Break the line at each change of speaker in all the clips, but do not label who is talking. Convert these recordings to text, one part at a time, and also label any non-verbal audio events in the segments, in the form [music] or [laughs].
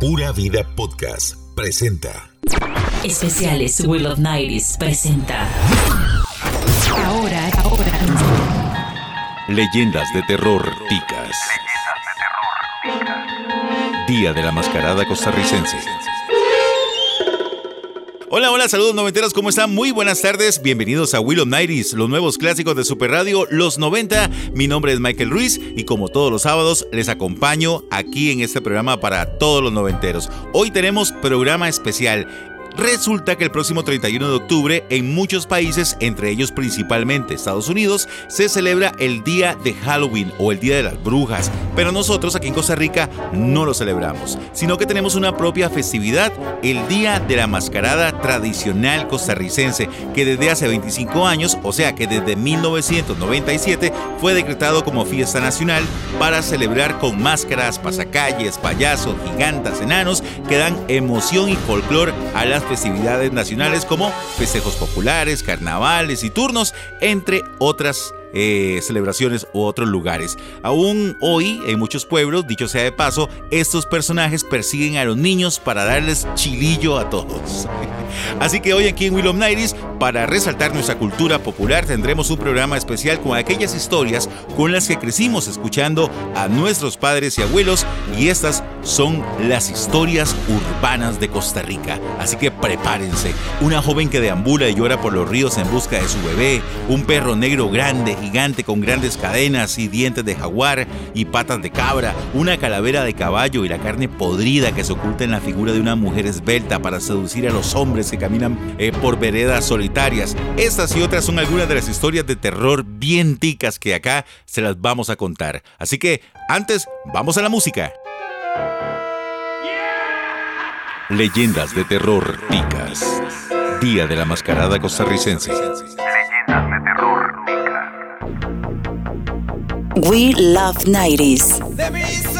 Pura Vida Podcast presenta.
Especiales Will of Nights presenta. Ahora, ahora.
Leyendas de terror ticas. Día de la mascarada costarricense. Hola, hola, saludos noventeros, ¿cómo están? Muy buenas tardes, bienvenidos a Will of Nighties, los nuevos clásicos de Super Radio, los 90. Mi nombre es Michael Ruiz y como todos los sábados les acompaño aquí en este programa para todos los noventeros. Hoy tenemos programa especial. Resulta que el próximo 31 de octubre en muchos países, entre ellos principalmente Estados Unidos, se celebra el Día de Halloween o el Día de las Brujas, pero nosotros aquí en Costa Rica no lo celebramos, sino que tenemos una propia festividad, el Día de la Mascarada Tradicional Costarricense, que desde hace 25 años, o sea que desde 1997, fue decretado como fiesta nacional para celebrar con máscaras, pasacalles, payasos, gigantas, enanos, que dan emoción y folclor a las festividades nacionales como festejos populares, carnavales y turnos, entre otras eh, celebraciones u otros lugares. Aún hoy, en muchos pueblos, dicho sea de paso, estos personajes persiguen a los niños para darles chilillo a todos. [laughs] Así que hoy aquí en Willow Nighties, para resaltar nuestra cultura popular, tendremos un programa especial con aquellas historias con las que crecimos escuchando a nuestros padres y abuelos, y estas son las historias urbanas de Costa Rica. Así que prepárense. Una joven que deambula y llora por los ríos en busca de su bebé, un perro negro grande gigante con grandes cadenas y dientes de jaguar y patas de cabra, una calavera de caballo y la carne podrida que se oculta en la figura de una mujer esbelta para seducir a los hombres que caminan eh, por veredas solitarias. Estas y otras son algunas de las historias de terror bien ticas que acá se las vamos a contar. Así que antes, vamos a la música. Leyendas de terror ticas. Día de la mascarada costarricense. Leyendas de terror
We love 90s.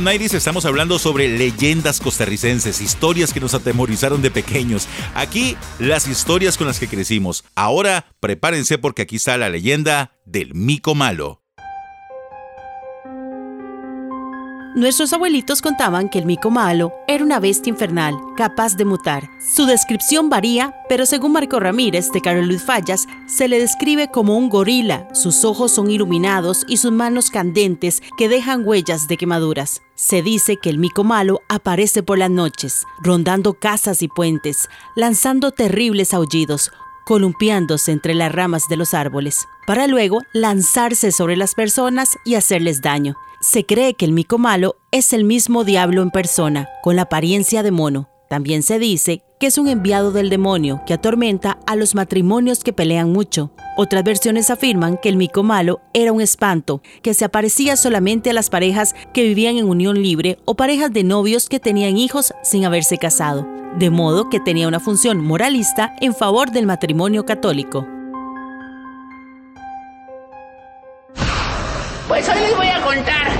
Nighties estamos hablando sobre leyendas costarricenses, historias que nos atemorizaron de pequeños. Aquí, las historias con las que crecimos. Ahora, prepárense porque aquí está la leyenda del mico malo.
Nuestros abuelitos contaban que el mico malo era una bestia infernal, capaz de mutar. Su descripción varía, pero según Marco Ramírez de Carlos Luis Fallas, se le describe como un gorila. Sus ojos son iluminados y sus manos candentes que dejan huellas de quemaduras. Se dice que el mico malo aparece por las noches, rondando casas y puentes, lanzando terribles aullidos, columpiándose entre las ramas de los árboles, para luego lanzarse sobre las personas y hacerles daño. Se cree que el mico malo es el mismo diablo en persona, con la apariencia de mono. También se dice que es un enviado del demonio que atormenta a los matrimonios que pelean mucho. Otras versiones afirman que el mico malo era un espanto que se aparecía solamente a las parejas que vivían en unión libre o parejas de novios que tenían hijos sin haberse casado, de modo que tenía una función moralista en favor del matrimonio católico.
Pues hoy les voy a contar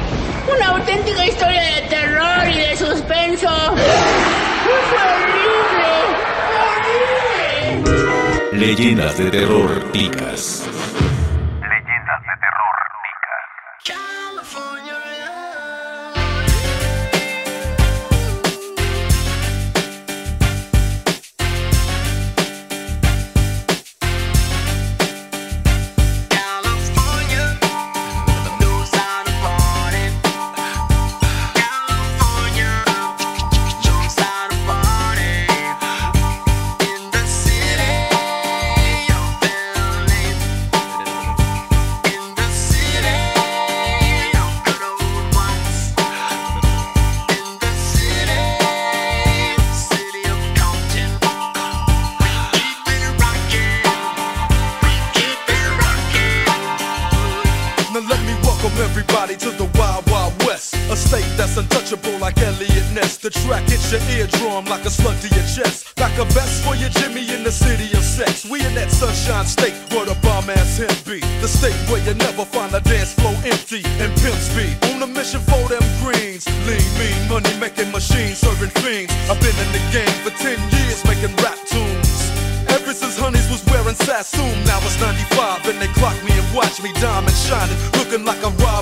una auténtica historia de terror y de suspenso. ¡Es horrible! ¡Horrible!
Leyendas de terror picas.
so everybody to the wild, wild west. A state that's untouchable like Elliot Ness. The track hits your eardrum like a slug to your chest. Like a vest for your Jimmy in the city of sex. We in that sunshine state where the bomb ass him be. The state where you never find a dance floor empty and pimps be. On a mission for them greens. Lean, mean, money making machines, serving fiends. I've been in the game for 10 years making rap tunes. Ever since Honeys was wearing Sassoon, now it's 95 and they clock me and watch me diamond shining, looking like a rob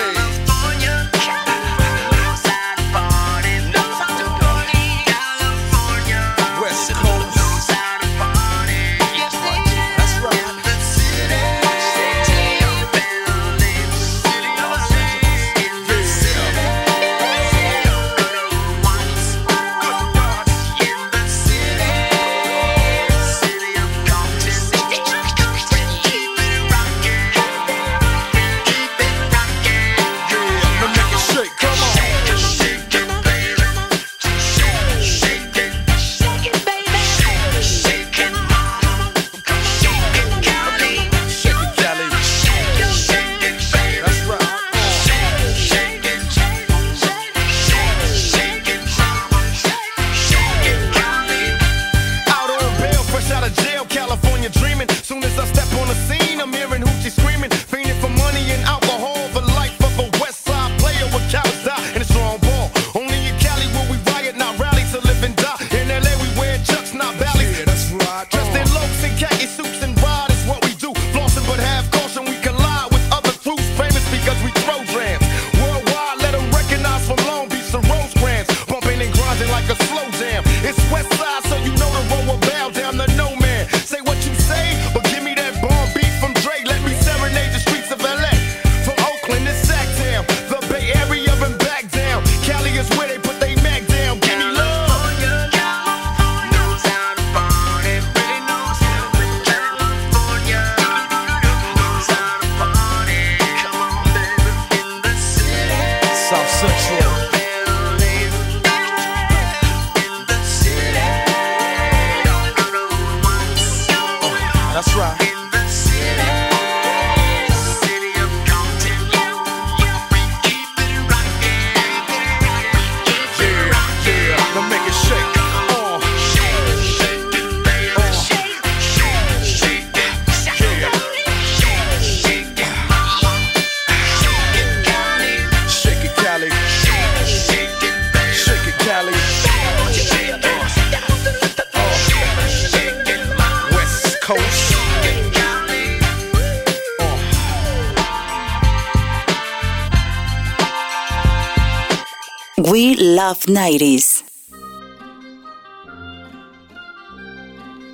We love 90s.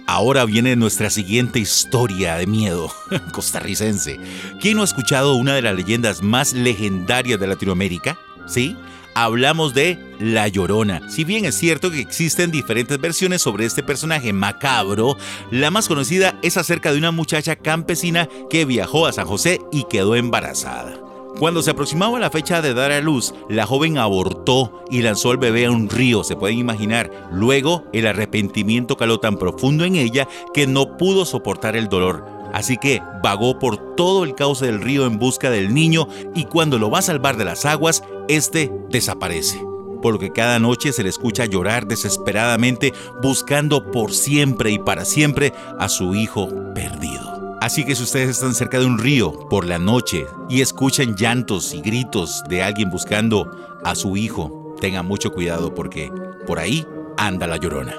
Ahora viene nuestra siguiente historia de miedo [laughs] costarricense. ¿Quién no ha escuchado una de las leyendas más legendarias de Latinoamérica? ¿Sí? Hablamos de La Llorona. Si bien es cierto que existen diferentes versiones sobre este personaje macabro, la más conocida es acerca de una muchacha campesina que viajó a San José y quedó embarazada. Cuando se aproximaba la fecha de dar a luz, la joven abortó y lanzó al bebé a un río, se pueden imaginar. Luego, el arrepentimiento caló tan profundo en ella que no pudo soportar el dolor. Así que vagó por todo el cauce del río en busca del niño y cuando lo va a salvar de las aguas, este desaparece. Por lo que cada noche se le escucha llorar desesperadamente buscando por siempre y para siempre a su hijo perdido. Así que si ustedes están cerca de un río por la noche y escuchan llantos y gritos de alguien buscando a su hijo, tengan mucho cuidado porque por ahí anda la llorona.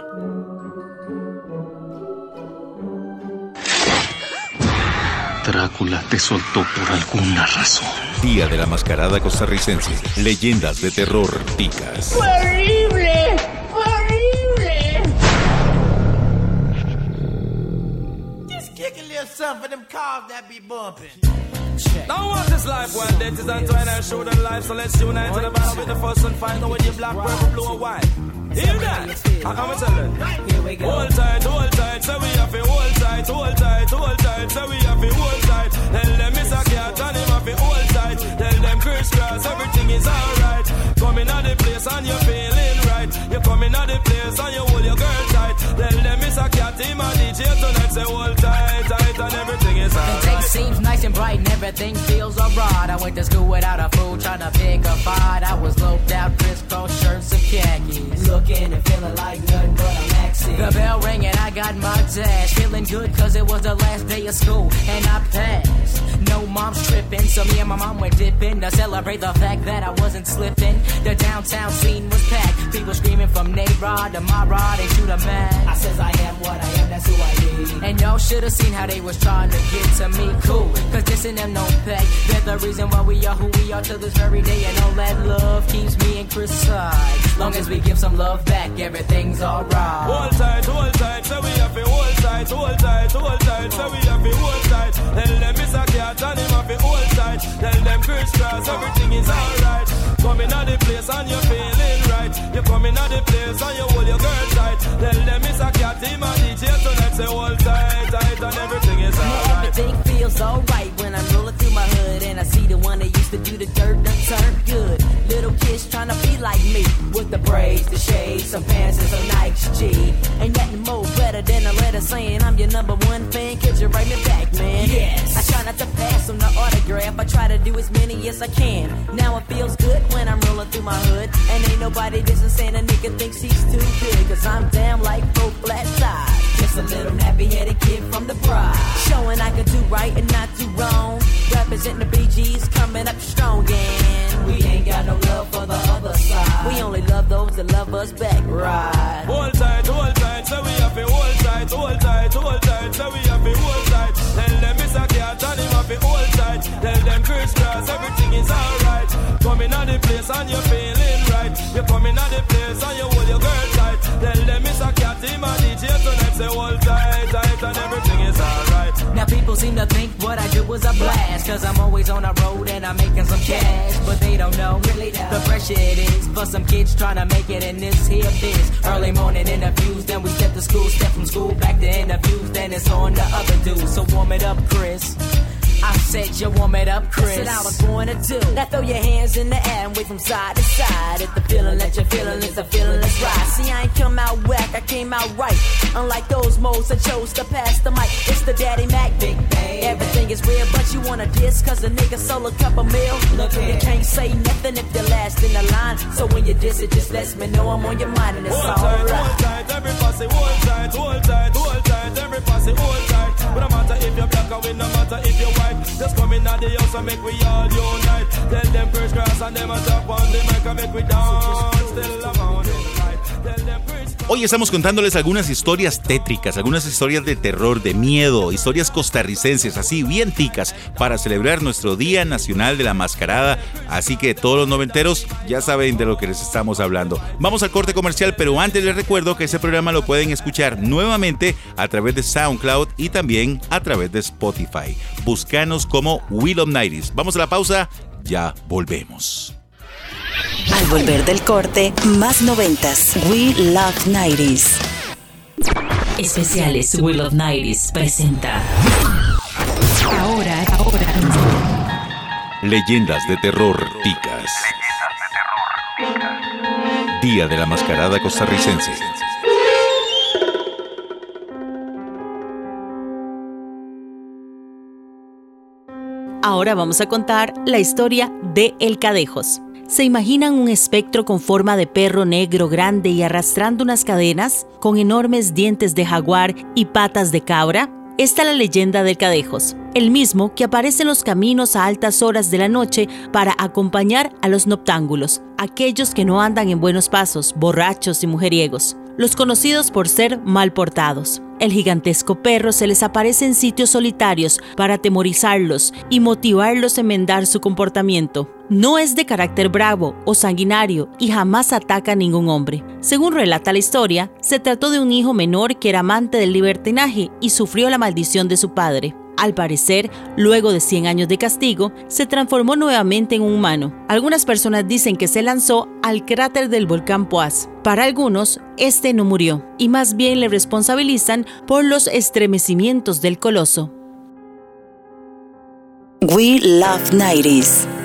Drácula te soltó por alguna razón.
Día de la Mascarada Costarricense. Leyendas de terror ticas.
¡Fue horrible!
Something for them cars that be bumping.
Now what is this life when death is entwined and show the life So let's unite to the battle with the first and find out when you black, purple, blue or white. Hear that? I come and tell you. Hold tight, hold tight, so we have to hold tight Hold tight, hold tight, so we have to hold tight. Tell them it's a cat and him have to hold tight. Tell them crisscross, everything is alright Coming out the place and you're feeling right You're coming out the place and you hold your girl tight Tell them it's a cat, him and DJ tonight Say hold tight, tight and everything is
The day
alright
seems nice and bright and everything feels alright. I went to school without a fool, trying to pick a fight. I was loped out, crisscross shirts and khakis. Looking and feeling like nothing but a maxi. The bell rang and I got my dash. Feeling good cause it was the last day of school and I passed. No mom's tripping, so me and my mom went dipping to celebrate the fact that I wasn't slipping. The downtown scene was packed. People screaming from Nayrod to my rod, they shoot a man. I says I am what I am, that's who I be. And y'all should have seen how they was trying to get to me. Cool, cause this and them don't pay. They're the reason why we are who we are till this very day. And all that love keeps me and Chris side. Long as we give some love back, everything's alright.
Hold tight, hold tight, so we have to hold tight, hold tight, hold tight, so we have to hold tight. Tell them it's a cat and him have to hold tight. Tell them crisscross, everything is alright. Coming out the place and you're feeling right. You're coming the place and you hold your girl tight. Tell them it's a cat, him and DJ tonight. Say hold tight, tight, and everything is alright.
Everything feels alright when I'm rolling through my hood and I see the one that used to do the dirt done turned good. Little kids trying to be like me with the braids, the shades, some pants and some Nike G. Ain't nothing more better than a letter saying I'm your number one fan. Could you write me back, man? Yes. I try not to pass on the autograph. I try to do as many as I can. Now it feels good when I'm rolling through my hood and ain't nobody dissing saying a nigga thinks he's too big. Cause I'm damn like four flat tires. Just a little nappy headed kid from the pride. Showing I can do right and not do wrong. Representing the BGs coming up strong and we ain't got no love for the other side. We only love those that love us back, right?
Hold tight, hold tight, so we have to hold tight, hold tight, hold tight, so we have to hold tight. Tell them it's a cat and to hold tight. Tell them crisscross, everything is alright. Coming out the place and you're feeling right. You're coming out the place and you hold your girl tight. Tell them it's a cat, him and DJ tonight. Say hold tight, tight, and everything is alright.
Now people seem to think what I do is a blast Cause I'm always on the road and I'm making some cash But they don't know really the pressure it is For some kids trying to make it in this here biz Early morning interviews, then we step to school Step from school back to interviews, then it's on the other dudes So warm it up, Chris I
said you warm it up, Chris. That's what I was going to do. Now throw your hands in the air and wave from side to side. If the feeling that you're feeling is the feeling that's right. See, I ain't come out whack, I came out right. Unlike those modes, I chose to pass the mic. It's the Daddy Mac, Big Bang. Everything is real, but you wanna diss, cause a nigga sold a couple mil. Look, you can't say nothing if you're last in the line. So when you diss it, just let me know I'm on your mind and it's
Hold
alright.
tight, hold tight, every posse, hold tight, hold tight, hold tight, every posse, hold tight. But no matter if you're black or no matter if you're white, just come in at the house and make we all unite. Tell them first grass and them a top on the mic and make we dance till the morning light. Tell them.
Hoy estamos contándoles algunas historias tétricas, algunas historias de terror, de miedo, historias costarricenses, así bien ticas, para celebrar nuestro Día Nacional de la Mascarada. Así que todos los noventeros ya saben de lo que les estamos hablando. Vamos al corte comercial, pero antes les recuerdo que este programa lo pueden escuchar nuevamente a través de SoundCloud y también a través de Spotify. Búscanos como Will of Nighties. Vamos a la pausa, ya volvemos.
Al volver del corte, más noventas. We Love 90s.
Especiales Will of Nighties presenta.
Ahora, ahora.
Leyendas de terror ticas. Día de la Mascarada Costarricense.
Ahora vamos a contar la historia de El Cadejos. ¿Se imaginan un espectro con forma de perro negro grande y arrastrando unas cadenas, con enormes dientes de jaguar y patas de cabra? Esta es la leyenda del Cadejos, el mismo que aparece en los caminos a altas horas de la noche para acompañar a los noctámbulos, aquellos que no andan en buenos pasos, borrachos y mujeriegos, los conocidos por ser mal portados. El gigantesco perro se les aparece en sitios solitarios para atemorizarlos y motivarlos a enmendar su comportamiento. No es de carácter bravo o sanguinario y jamás ataca a ningún hombre. Según relata la historia, se trató de un hijo menor que era amante del libertinaje y sufrió la maldición de su padre. Al parecer, luego de 100 años de castigo, se transformó nuevamente en un humano. Algunas personas dicen que se lanzó al cráter del volcán Poás. Para algunos, este no murió, y más bien le responsabilizan por los estremecimientos del coloso.
We Love 90s.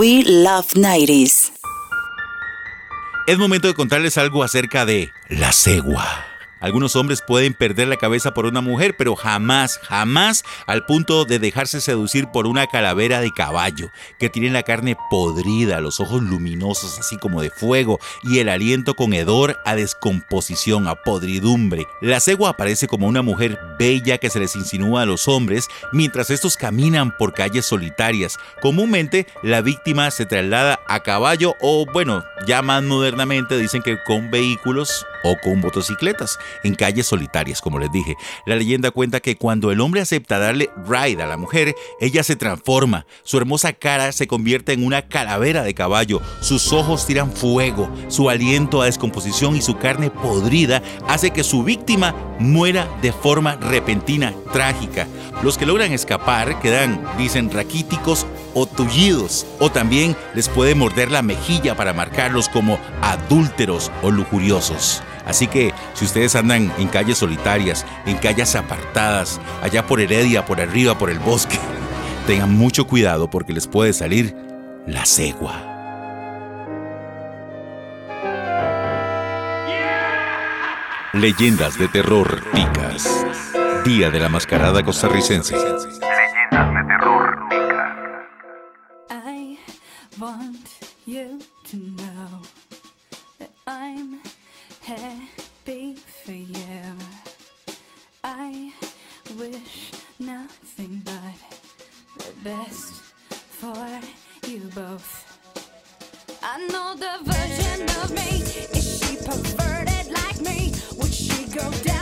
We Love 90s.
Es momento de contarles algo acerca de la cegua. Algunos hombres pueden perder la cabeza por una mujer, pero jamás, jamás al punto de dejarse seducir por una calavera de caballo, que tiene la carne podrida, los ojos luminosos así como de fuego y el aliento con hedor a descomposición, a podridumbre. La cegua aparece como una mujer bella que se les insinúa a los hombres mientras estos caminan por calles solitarias. Comúnmente la víctima se traslada a caballo o bueno, ya más modernamente dicen que con vehículos o con motocicletas en calles solitarias, como les dije. La leyenda cuenta que cuando el hombre acepta darle ride a la mujer, ella se transforma, su hermosa cara se convierte en una calavera de caballo, sus ojos tiran fuego, su aliento a descomposición y su carne podrida hace que su víctima muera de forma repentina, trágica. Los que logran escapar quedan, dicen, raquíticos o tullidos, o también les puede morder la mejilla para marcarlos como adúlteros o lujuriosos. Así que si ustedes andan en calles solitarias, en calles apartadas, allá por Heredia, por arriba, por el bosque, [laughs] tengan mucho cuidado porque les puede salir la cegua. Leyendas de terror ticas. Día de la mascarada costarricense.
Leyendas de terror ticas.
I want you to know that I'm happy for you. I wish nothing but the best for you both. I know the version of me. Is she perverted like me? Would she go down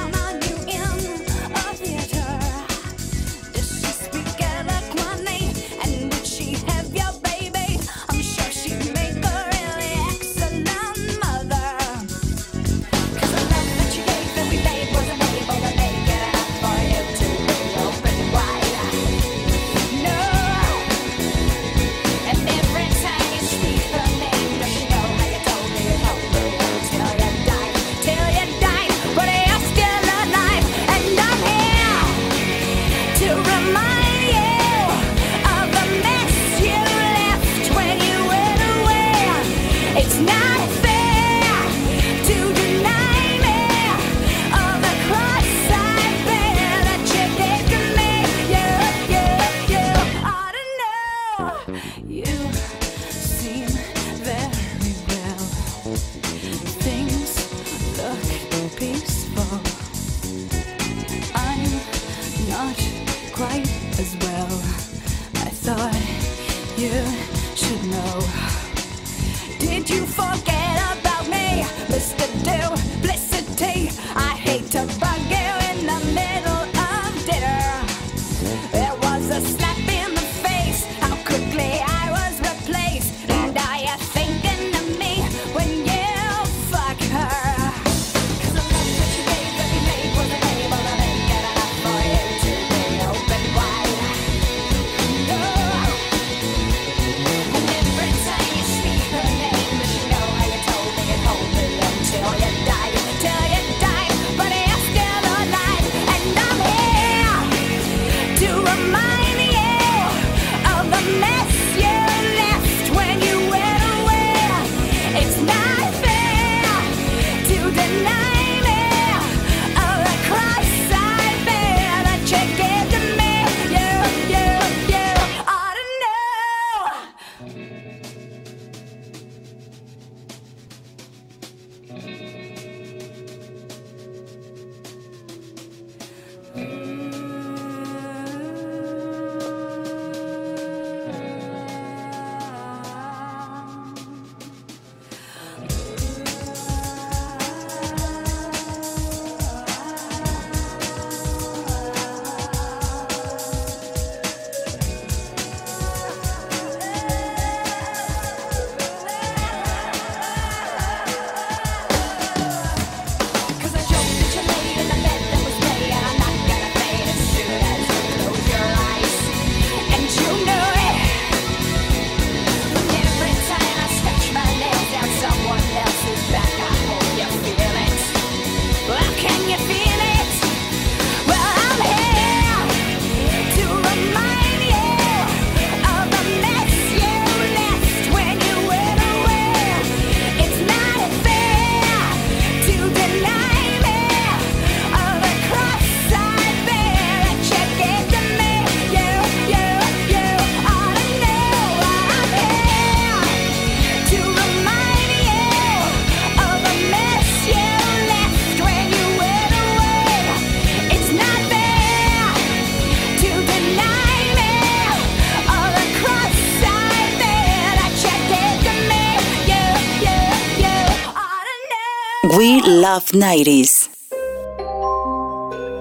Love 90s.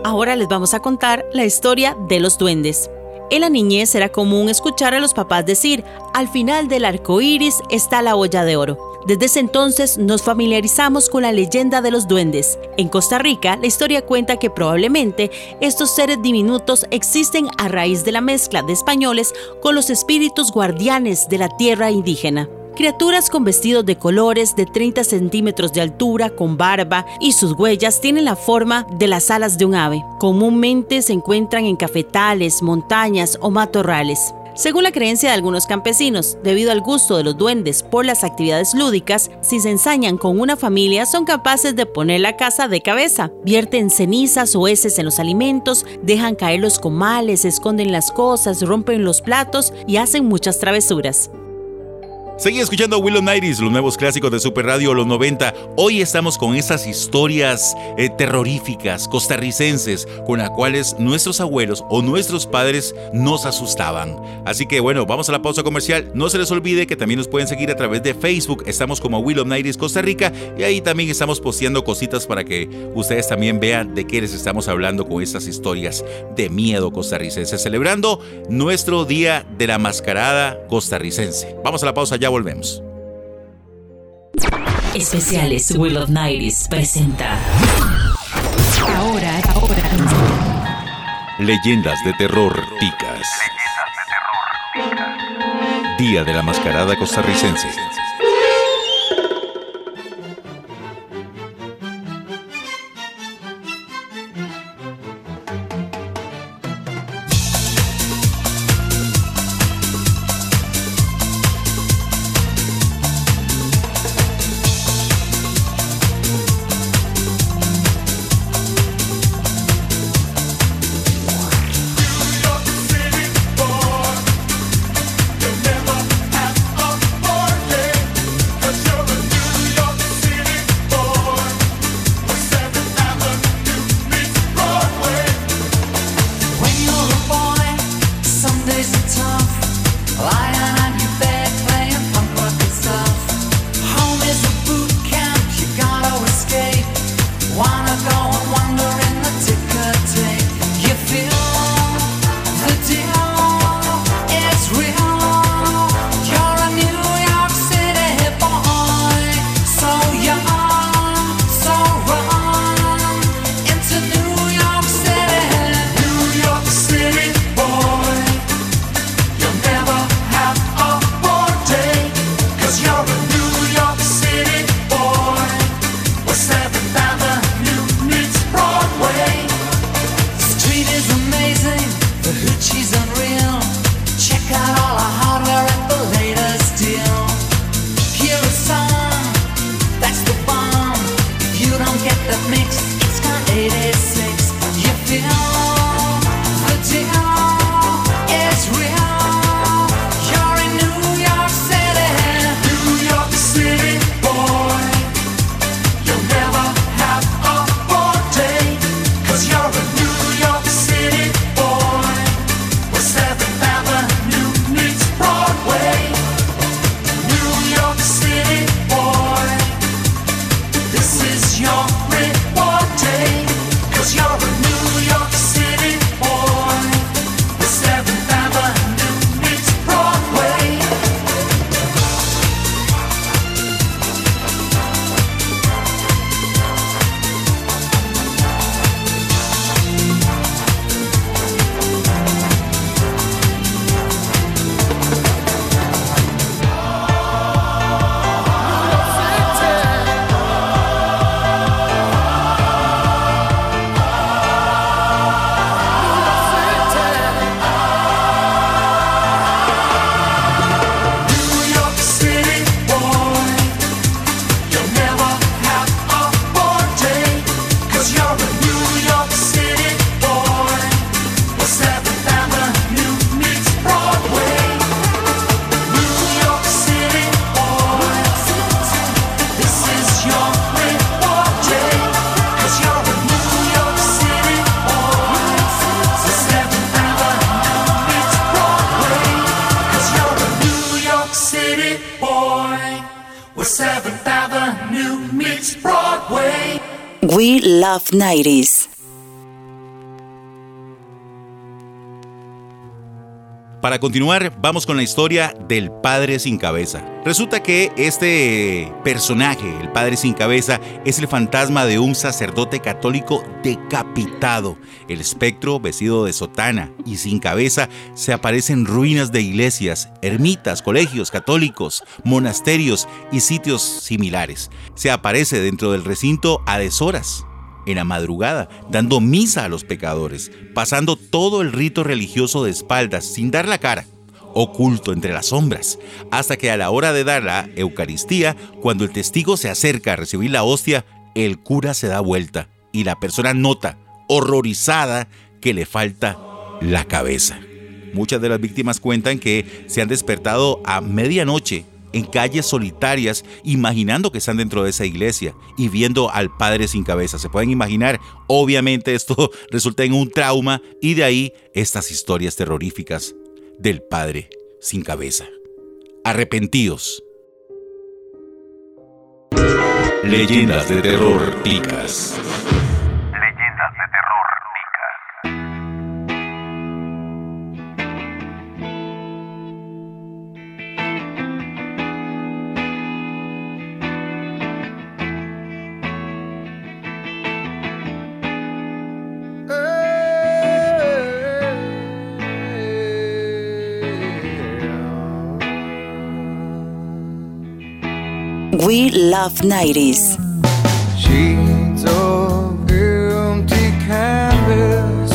Ahora les vamos a contar la historia de los duendes. En la niñez era común escuchar a los papás decir: al final del arco iris está la olla de oro. Desde ese entonces nos familiarizamos con la leyenda de los duendes. En Costa Rica, la historia cuenta que probablemente estos seres diminutos existen a raíz de la mezcla de españoles con los espíritus guardianes de la tierra indígena. Criaturas con vestidos de colores de 30 centímetros de altura, con barba y sus huellas tienen la forma de las alas de un ave. Comúnmente se encuentran en cafetales, montañas o matorrales. Según la creencia de algunos campesinos, debido al gusto de los duendes por las actividades lúdicas, si se ensañan con una familia son capaces de poner la casa de cabeza, vierten cenizas o heces en los alimentos, dejan caer los comales, esconden las cosas, rompen los platos y hacen muchas travesuras.
Seguí escuchando Willow Nighties, los nuevos clásicos de Super Radio los 90. Hoy estamos con esas historias eh, terroríficas, costarricenses, con las cuales nuestros abuelos o nuestros padres nos asustaban. Así que bueno, vamos a la pausa comercial. No se les olvide que también nos pueden seguir a través de Facebook. Estamos como Willow Nighties Costa Rica y ahí también estamos posteando cositas para que ustedes también vean de qué les estamos hablando con estas historias de miedo costarricense, celebrando nuestro Día de la Mascarada Costarricense. Vamos a la pausa ya volvemos.
Especiales Will of Nighties presenta.
Ahora, ahora.
Leyendas de terror ticas. Día de la Mascarada Costarricense.
Love 90s.
Para continuar, vamos con la historia del Padre sin cabeza. Resulta que este personaje, el Padre sin cabeza, es el fantasma de un sacerdote católico decapitado. El espectro, vestido de sotana y sin cabeza, se aparece en ruinas de iglesias, ermitas, colegios católicos, monasterios y sitios similares. Se aparece dentro del recinto a deshoras en la madrugada, dando misa a los pecadores, pasando todo el rito religioso de espaldas, sin dar la cara, oculto entre las sombras, hasta que a la hora de dar la Eucaristía, cuando el testigo se acerca a recibir la hostia, el cura se da vuelta y la persona nota, horrorizada, que le falta la cabeza. Muchas de las víctimas cuentan que se han despertado a medianoche en calles solitarias, imaginando que están dentro de esa iglesia y viendo al Padre sin cabeza. Se pueden imaginar, obviamente esto [laughs] resulta en un trauma y de ahí estas historias terroríficas del Padre sin cabeza. Arrepentidos.
Leyendas de terror ticas.
We Love 90s.
Sheets of empty canvas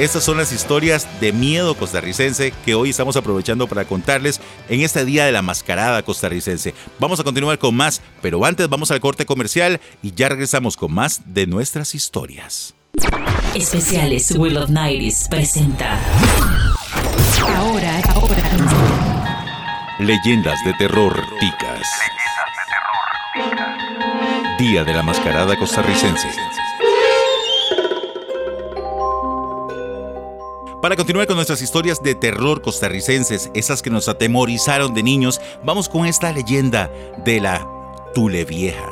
Estas son las historias de miedo costarricense que hoy estamos aprovechando para contarles en este día de la mascarada costarricense. Vamos a continuar con más, pero antes vamos al corte comercial y ya regresamos con más de nuestras historias.
Especiales Will of Nights presenta.
Ahora, ahora.
Leyendas de terror ticas. Día de la mascarada costarricense.
Para continuar con nuestras historias de terror costarricenses, esas que nos atemorizaron de niños, vamos con esta leyenda de la Tule Vieja.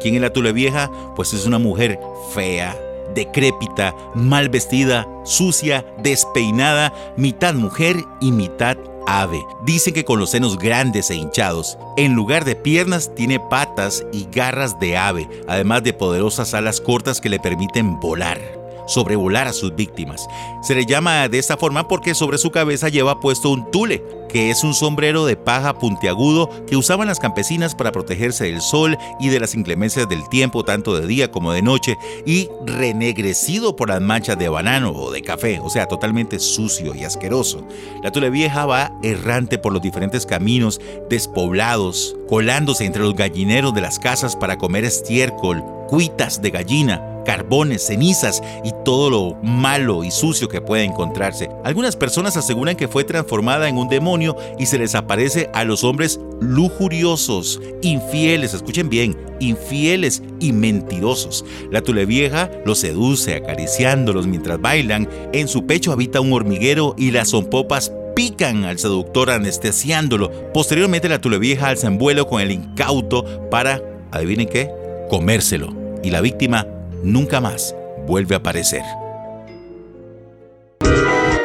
¿Quién es la Tule Vieja? Pues es una mujer fea, decrépita, mal vestida, sucia, despeinada, mitad mujer y mitad ave. Dicen que con los senos grandes e hinchados, en lugar de piernas tiene patas y garras de ave, además de poderosas alas cortas que le permiten volar sobrevolar a sus víctimas. Se le llama de esta forma porque sobre su cabeza lleva puesto un tule, que es un sombrero de paja puntiagudo que usaban las campesinas para protegerse del sol y de las inclemencias del tiempo, tanto de día como de noche, y renegrecido por las manchas de banano o de café, o sea, totalmente sucio y asqueroso. La tule vieja va errante por los diferentes caminos despoblados, colándose entre los gallineros de las casas para comer estiércol, cuitas de gallina, carbones, cenizas y todo lo malo y sucio que puede encontrarse. Algunas personas aseguran que fue transformada en un demonio y se les aparece a los hombres lujuriosos, infieles, escuchen bien, infieles y mentirosos. La tule vieja los seduce acariciándolos mientras bailan, en su pecho habita un hormiguero y las zompopas pican al seductor anestesiándolo. Posteriormente la tule vieja alza en vuelo con el incauto para, adivinen qué, comérselo. Y la víctima nunca más vuelve a aparecer.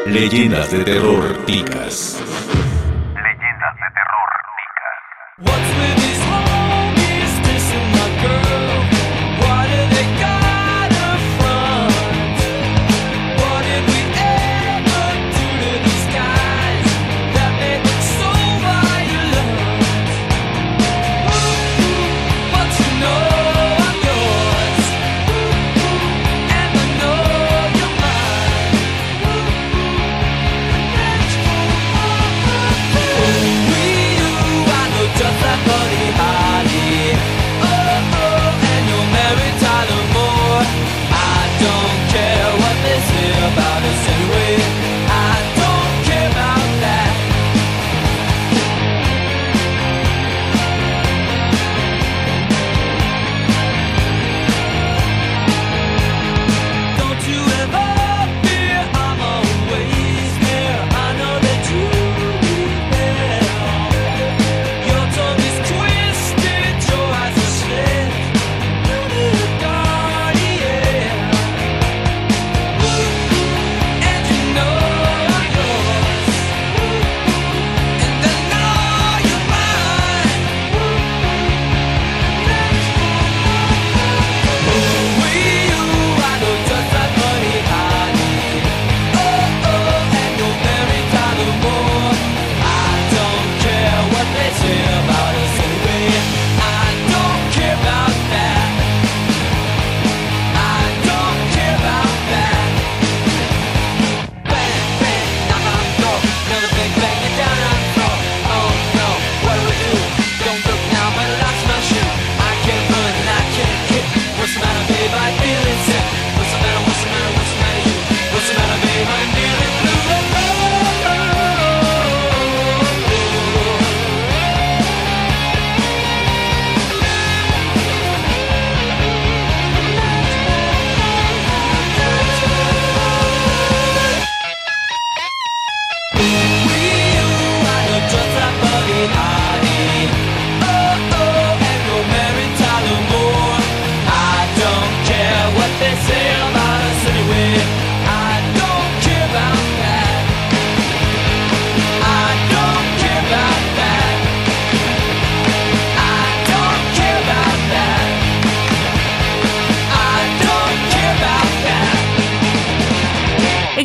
Leyendas de terror ticas.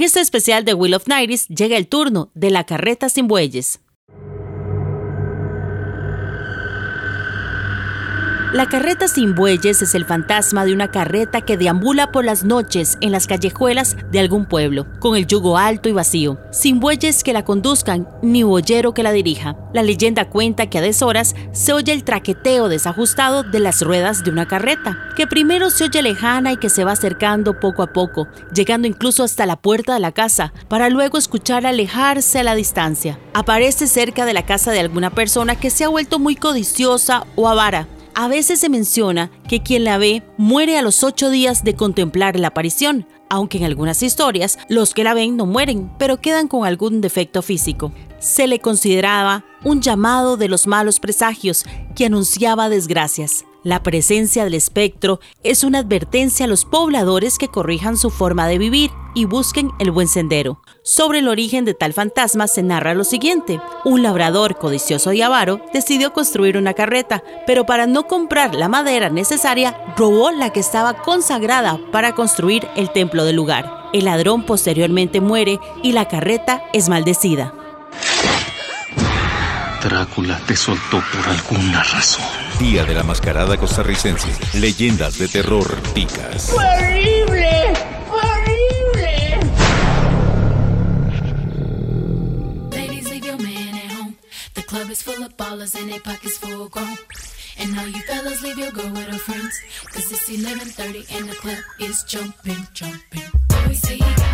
En este especial de Will of Nights llega el turno de la carreta sin bueyes. La carreta sin bueyes es el fantasma de una carreta que deambula por las noches en las callejuelas de algún pueblo, con el yugo alto y vacío, sin bueyes que la conduzcan ni boyero que la dirija. La leyenda cuenta que a deshoras se oye el traqueteo desajustado de las ruedas de una carreta, que primero se oye lejana y que se va acercando poco a poco, llegando incluso hasta la puerta de la casa, para luego escuchar alejarse a la distancia. Aparece cerca de la casa de alguna persona que se ha vuelto muy codiciosa o avara a veces se menciona que quien la ve muere a los ocho días de contemplar la aparición, aunque en algunas historias los que la ven no mueren, pero quedan con algún defecto físico. Se le consideraba un llamado de los malos presagios que anunciaba desgracias. La presencia del espectro es una advertencia a los pobladores que corrijan su forma de vivir y busquen el buen sendero. Sobre el origen de tal fantasma se narra lo siguiente. Un labrador codicioso y avaro decidió construir una carreta, pero para no comprar la madera necesaria, robó la que estaba consagrada para construir el templo del lugar. El ladrón posteriormente muere y la carreta es maldecida.
Drácula te soltó por alguna razón.
Día de la Mascarada Costarricense. Leyendas de terror
picas. ¡Horrible! ¡Horrible!
Ladies, leave your man at home. The club is full of ballers and their pockets full grown. And now you fellas leave your girl with her friends. Cause it's 11.30 and the club is jumping, jumping.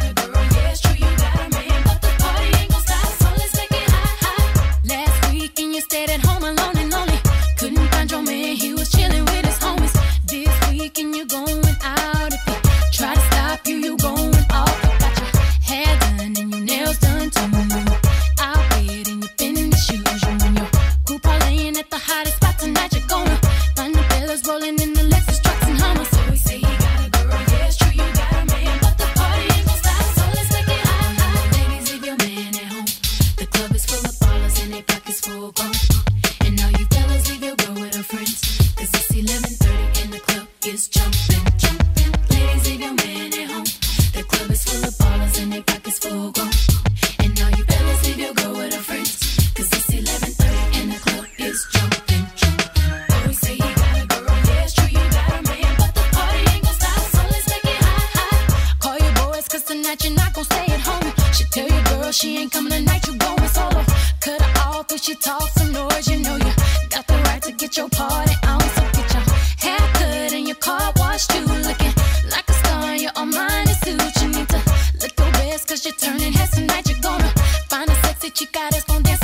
Essa noite gonna Find a sexy chica responder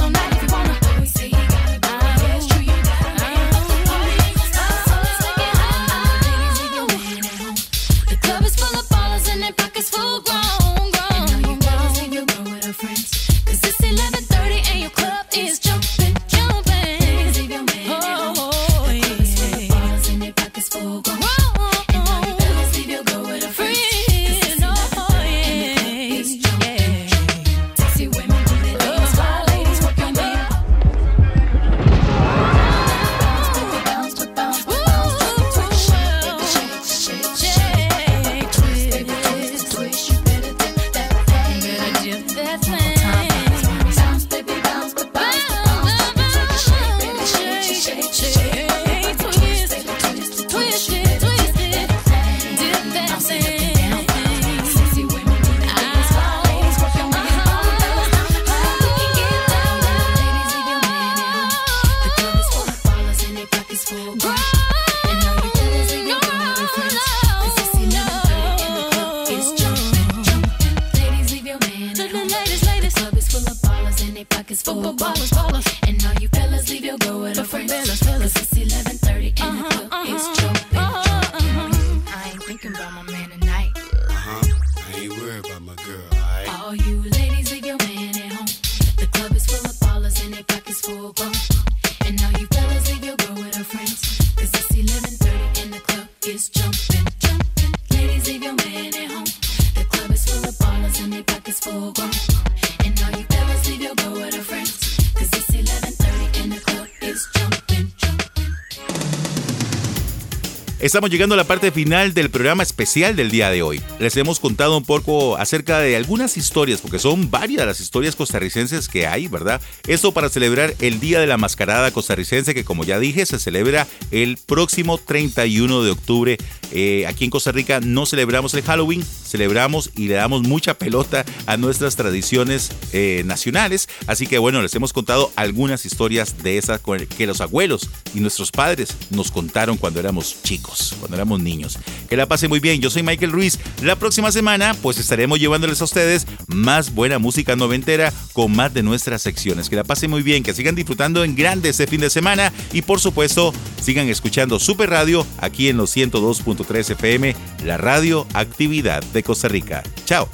Estamos llegando a la parte final del programa especial del día de hoy. Les hemos contado un poco acerca de algunas historias, porque son varias las historias costarricenses que hay, ¿verdad? Esto para celebrar el Día de la Mascarada Costarricense, que como ya dije, se celebra el próximo 31 de octubre. Eh, aquí en Costa Rica no celebramos el Halloween, celebramos y le damos mucha pelota a nuestras tradiciones eh, nacionales. Así que bueno, les hemos contado algunas historias de esas que los abuelos y nuestros padres nos contaron cuando éramos chicos, cuando éramos niños. Que la pase muy bien, yo soy Michael Ruiz. La próxima semana pues estaremos llevándoles a ustedes más buena música noventera con más de nuestras secciones. Que la pase muy bien, que sigan disfrutando en grande este fin de semana y por supuesto sigan escuchando Super Radio aquí en los 102.3 FM, la radio actividad de Costa Rica. Chao.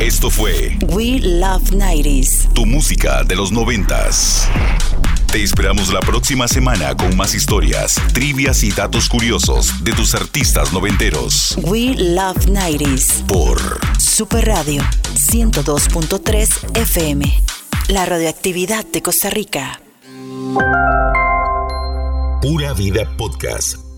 Esto fue
We Love 90s.
Tu música de los noventas. Te esperamos la próxima semana con más historias, trivias y datos curiosos de tus artistas noventeros.
We Love 90s.
Por
Super Radio 102.3 FM. La radioactividad de Costa Rica.
Pura Vida Podcast.